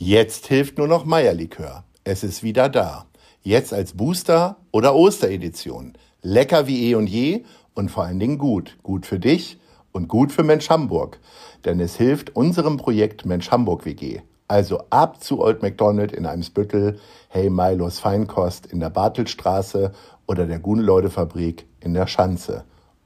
Jetzt hilft nur noch Meierlikör. Es ist wieder da. Jetzt als Booster oder Osteredition. Lecker wie eh und je und vor allen Dingen gut. Gut für dich und gut für Mensch Hamburg. Denn es hilft unserem Projekt Mensch Hamburg WG. Also ab zu Old McDonald in Eimsbüttel, Hey Milos Feinkost in der Bartelstraße oder der Guneleude Fabrik in der Schanze.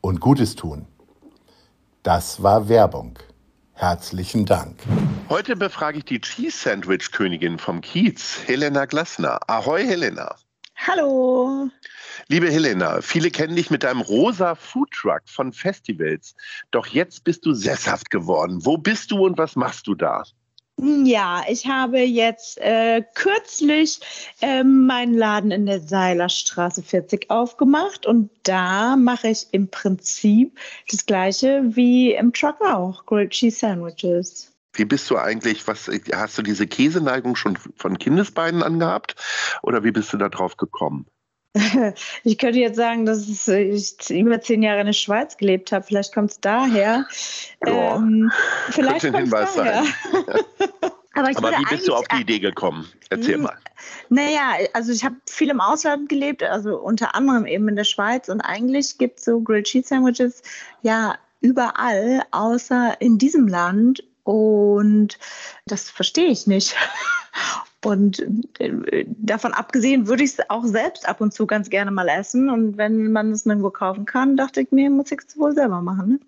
Und Gutes tun. Das war Werbung. Herzlichen Dank. Heute befrage ich die Cheese Sandwich Königin vom Kiez, Helena Glasner. Ahoi, Helena. Hallo. Liebe Helena, viele kennen dich mit deinem rosa Foodtruck von Festivals. Doch jetzt bist du sesshaft geworden. Wo bist du und was machst du da? Ja, ich habe jetzt äh, kürzlich äh, meinen Laden in der Seilerstraße 40 aufgemacht und da mache ich im Prinzip das gleiche wie im Truck auch, Grilled Cheese Sandwiches. Wie bist du eigentlich, was hast du diese Käseneigung schon von Kindesbeinen angehabt oder wie bist du da drauf gekommen? Ich könnte jetzt sagen, dass ich über zehn Jahre in der Schweiz gelebt habe. Vielleicht kommt es daher. Ja, ähm, vielleicht könnte ein Hinweis daher. sein. Aber, Aber wie bist du auf die Idee gekommen? Erzähl Hm, mal. Naja, also ich habe viel im Ausland gelebt, also unter anderem eben in der Schweiz und eigentlich gibt es so Grilled Cheese Sandwiches ja überall, außer in diesem Land und das verstehe ich nicht. Und äh, davon abgesehen würde ich es auch selbst ab und zu ganz gerne mal essen und wenn man es nirgendwo kaufen kann, dachte ich mir, muss ich es wohl selber machen. Ne?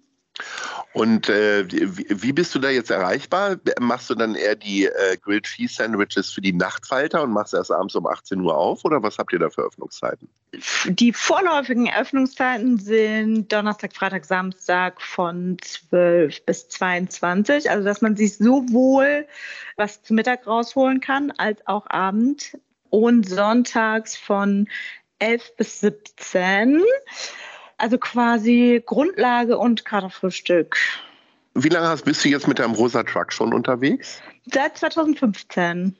Und äh, wie, bist du da jetzt erreichbar? Machst du dann eher die äh, Grilled Cheese Sandwiches für die Nachtfalter und machst erst abends um 18 Uhr auf oder was habt ihr da für Öffnungszeiten? Die vorläufigen Öffnungszeiten sind Donnerstag, Freitag, Samstag von 12 bis 22. Also, dass man sich sowohl was zu Mittag rausholen kann, als auch Abend. Und sonntags von 11 bis 17. Also quasi Grundlage und Katerfrühstück. Wie lange hast, bist du jetzt mit deinem rosa Truck schon unterwegs? Seit 2015.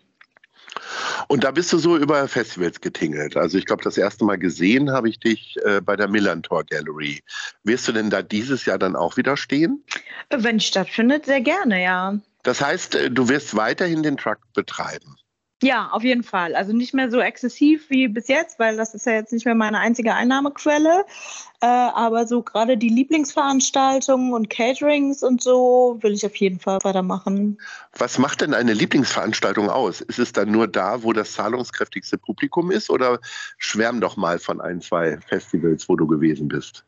Und da bist du so über Festivals getingelt. Also ich glaube, das erste Mal gesehen habe ich dich äh, bei der Millantor Gallery. Wirst du denn da dieses Jahr dann auch wieder stehen? Wenn es stattfindet, sehr gerne, ja. Das heißt, äh, du wirst weiterhin den Truck betreiben. Ja, auf jeden Fall. Also nicht mehr so exzessiv wie bis jetzt, weil das ist ja jetzt nicht mehr meine einzige Einnahmequelle. Äh, aber so gerade die Lieblingsveranstaltungen und Caterings und so will ich auf jeden Fall weitermachen. Was macht denn eine Lieblingsveranstaltung aus? Ist es dann nur da, wo das zahlungskräftigste Publikum ist oder schwärm doch mal von ein, zwei Festivals, wo du gewesen bist?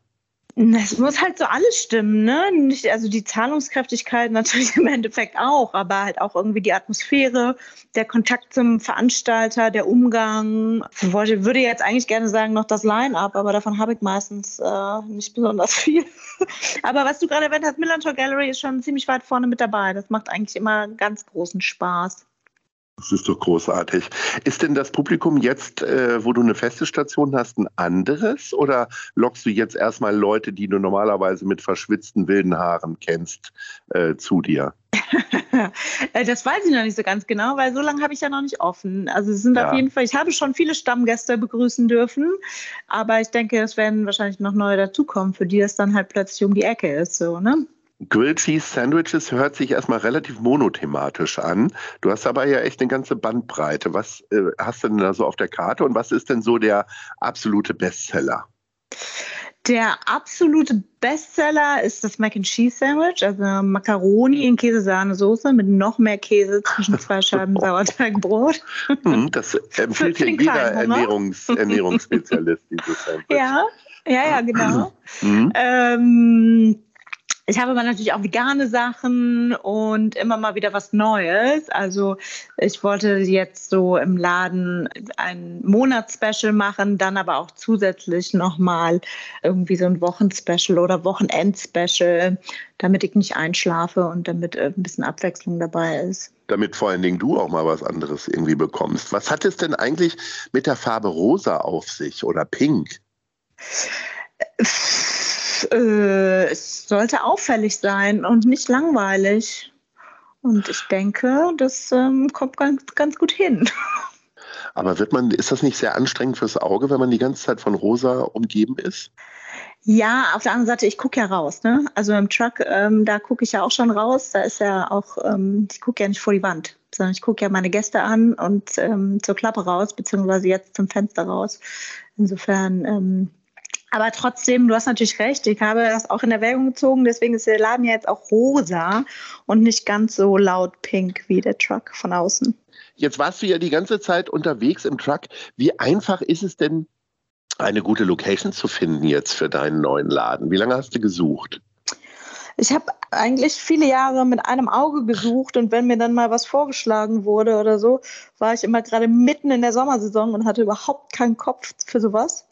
Es muss halt so alles stimmen, ne? Nicht, also die Zahlungskräftigkeit natürlich im Endeffekt auch, aber halt auch irgendwie die Atmosphäre, der Kontakt zum Veranstalter, der Umgang. Ich würde jetzt eigentlich gerne sagen noch das Line-up, aber davon habe ich meistens äh, nicht besonders viel. aber was du gerade erwähnt hast, Millantor Gallery ist schon ziemlich weit vorne mit dabei. Das macht eigentlich immer ganz großen Spaß. Das ist doch großartig. Ist denn das Publikum jetzt, äh, wo du eine feste Station hast, ein anderes? Oder lockst du jetzt erstmal Leute, die du normalerweise mit verschwitzten wilden Haaren kennst, äh, zu dir? Äh, Das weiß ich noch nicht so ganz genau, weil so lange habe ich ja noch nicht offen. Also es sind Ja. auf jeden Fall, ich habe schon viele Stammgäste begrüßen dürfen, aber ich denke, es werden wahrscheinlich noch neue dazukommen, für die es dann halt plötzlich um die Ecke ist, so, ne? Grilled Cheese Sandwiches hört sich erstmal relativ monothematisch an. Du hast aber ja echt eine ganze Bandbreite. Was äh, hast du denn da so auf der Karte und was ist denn so der absolute Bestseller? Der absolute Bestseller ist das Mac and Cheese Sandwich, also Macaroni in Käsesahnesoße mit noch mehr Käse zwischen zwei Scheiben Sauerteigbrot. Hm, das empfiehlt ja jeder. Ernährungs Ernährungsspezialist, dieses Sandwich. Ja, ja, ja, genau. Mhm. Ähm, Ich habe aber natürlich auch vegane Sachen und immer mal wieder was Neues. Also ich wollte jetzt so im Laden ein Monatsspecial machen, dann aber auch zusätzlich nochmal irgendwie so ein Wochenspecial oder Wochenendspecial, damit ich nicht einschlafe und damit äh, ein bisschen Abwechslung dabei ist damit vor allen Dingen du auch mal was anderes irgendwie bekommst. Was hat es denn eigentlich mit der Farbe rosa auf sich oder pink? Äh, es sollte auffällig sein und nicht langweilig. Und ich denke, das ähm, kommt ganz, ganz gut hin. Aber wird man, ist das nicht sehr anstrengend fürs Auge, wenn man die ganze Zeit von rosa umgeben ist? Ja, auf der anderen Seite, ich gucke ja raus. Ne? Also im Truck, ähm, da gucke ich ja auch schon raus. Da ist ja auch, ähm, ich gucke ja nicht vor die Wand, sondern ich gucke ja meine Gäste an und ähm, zur Klappe raus, beziehungsweise jetzt zum Fenster raus. Insofern ähm, aber trotzdem, du hast natürlich recht, ich habe das auch in Erwägung gezogen, deswegen ist der Laden ja jetzt auch rosa und nicht ganz so laut pink wie der Truck von außen. Jetzt warst du ja die ganze Zeit unterwegs im Truck. Wie einfach ist es denn, eine gute Location zu finden jetzt für deinen neuen Laden? Wie lange hast du gesucht? Ich habe eigentlich viele Jahre mit einem Auge gesucht und wenn mir dann mal was vorgeschlagen wurde oder so, war ich immer gerade mitten in der Sommersaison und hatte überhaupt keinen Kopf für sowas.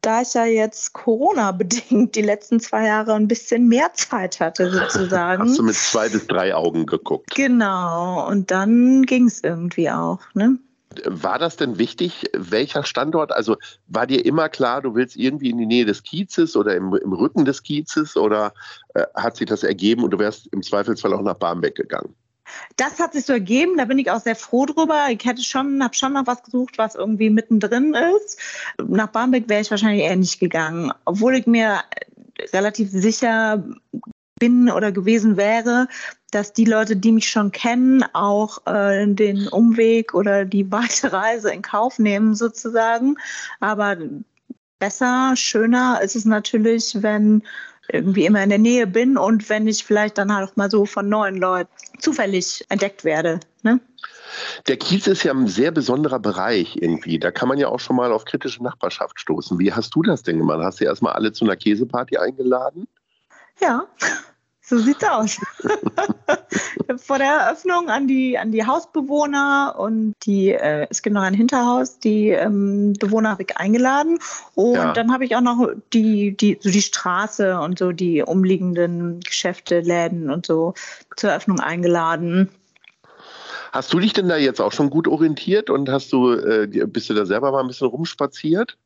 Da ich ja jetzt Corona-bedingt die letzten zwei Jahre ein bisschen mehr Zeit hatte, sozusagen. Hast du mit zwei bis drei Augen geguckt? Genau, und dann ging es irgendwie auch. Ne? War das denn wichtig, welcher Standort? Also war dir immer klar, du willst irgendwie in die Nähe des Kiezes oder im, im Rücken des Kiezes oder äh, hat sich das ergeben und du wärst im Zweifelsfall auch nach Barmbek gegangen? Das hat sich so ergeben, da bin ich auch sehr froh drüber. Ich hätte schon, habe schon noch was gesucht, was irgendwie mittendrin ist. Nach Barmbek wäre ich wahrscheinlich eher nicht gegangen, obwohl ich mir relativ sicher bin oder gewesen wäre, dass die Leute, die mich schon kennen, auch äh, den Umweg oder die weite Reise in Kauf nehmen sozusagen. Aber besser, schöner ist es natürlich, wenn irgendwie immer in der Nähe bin und wenn ich vielleicht dann halt auch mal so von neuen Leuten zufällig entdeckt werde. Ne? Der Kiez ist ja ein sehr besonderer Bereich irgendwie. Da kann man ja auch schon mal auf kritische Nachbarschaft stoßen. Wie hast du das denn gemacht? Hast du erstmal alle zu einer Käseparty eingeladen? Ja, so sieht's aus. Vor der Eröffnung an die, an die Hausbewohner und die, äh, es gibt noch ein Hinterhaus, die ähm, Bewohner habe ich eingeladen. Und ja. dann habe ich auch noch die, die, so die Straße und so die umliegenden Geschäfte, Läden und so zur Eröffnung eingeladen. Hast du dich denn da jetzt auch schon gut orientiert und hast du, äh, bist du da selber mal ein bisschen rumspaziert?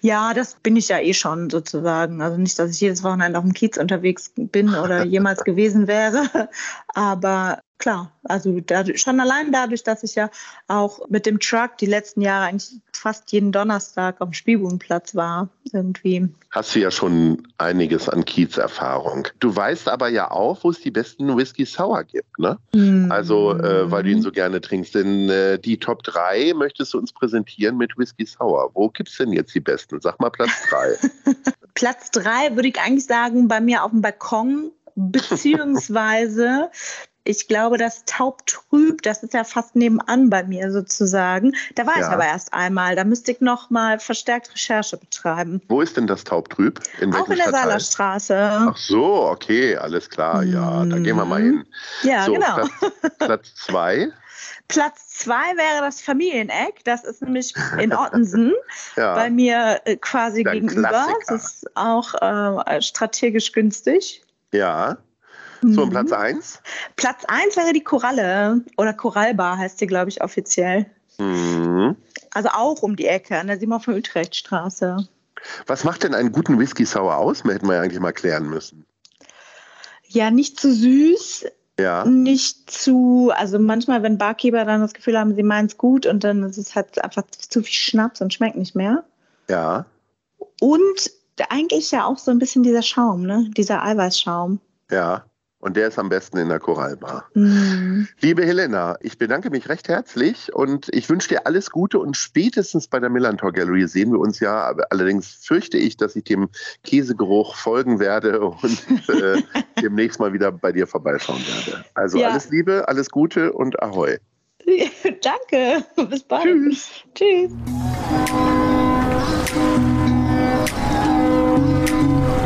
Ja, das bin ich ja eh schon sozusagen. Also nicht, dass ich jedes Wochenende auf dem Kiez unterwegs bin oder jemals gewesen wäre. Aber klar, also dadurch, schon allein dadurch, dass ich ja auch mit dem Truck die letzten Jahre eigentlich fast jeden Donnerstag auf dem Spielbudenplatz war, irgendwie. Hast du ja schon einiges an Kiez-Erfahrung. Du weißt aber ja auch, wo es die besten Whisky Sour gibt, ne? Mm. Also, äh, weil du ihn so gerne trinkst. Denn äh, die Top 3 möchtest du uns präsentieren mit Whisky Sour. Wo gibt es denn jetzt die besten? Sag mal Platz 3. Platz 3 würde ich eigentlich sagen, bei mir auf dem Balkon beziehungsweise ich glaube, das Taubtrüb, das ist ja fast nebenan bei mir sozusagen. Da war ja. ich aber erst einmal. Da müsste ich noch mal verstärkt Recherche betreiben. Wo ist denn das Taubtrüb? In Auch in der Saarlandstraße. Ach so, okay, alles klar. Ja, da gehen wir mal hin. Ja, so, genau. Platz, Platz zwei. Platz zwei wäre das Familieneck. Das ist nämlich in Ottensen ja. bei mir äh, quasi Dein gegenüber. Klassiker. Das ist auch äh, strategisch günstig. Ja. So, und Platz 1? Mhm. Platz 1 wäre die Koralle oder Korallbar heißt sie, glaube ich, offiziell. Mhm. Also auch um die Ecke an der Simon von Utrecht Straße. Was macht denn einen guten Whisky Sour aus? Hätten wir ja eigentlich mal klären müssen. Ja, nicht zu süß. Ja. Nicht zu, also manchmal, wenn Barkeeper dann das Gefühl haben, sie meinen es gut und dann ist es halt einfach zu viel Schnaps und schmeckt nicht mehr. Ja. Und eigentlich ja auch so ein bisschen dieser Schaum, ne? Dieser Eiweißschaum. Ja. Und der ist am besten in der Korallbar. Mhm. Liebe Helena, ich bedanke mich recht herzlich und ich wünsche dir alles Gute und spätestens bei der Millantor Gallery sehen wir uns ja. Allerdings fürchte ich, dass ich dem Käsegeruch folgen werde und äh, demnächst mal wieder bei dir vorbeischauen werde. Also ja. alles Liebe, alles Gute und Ahoi. Danke, bis bald. Tschüss. Tschüss.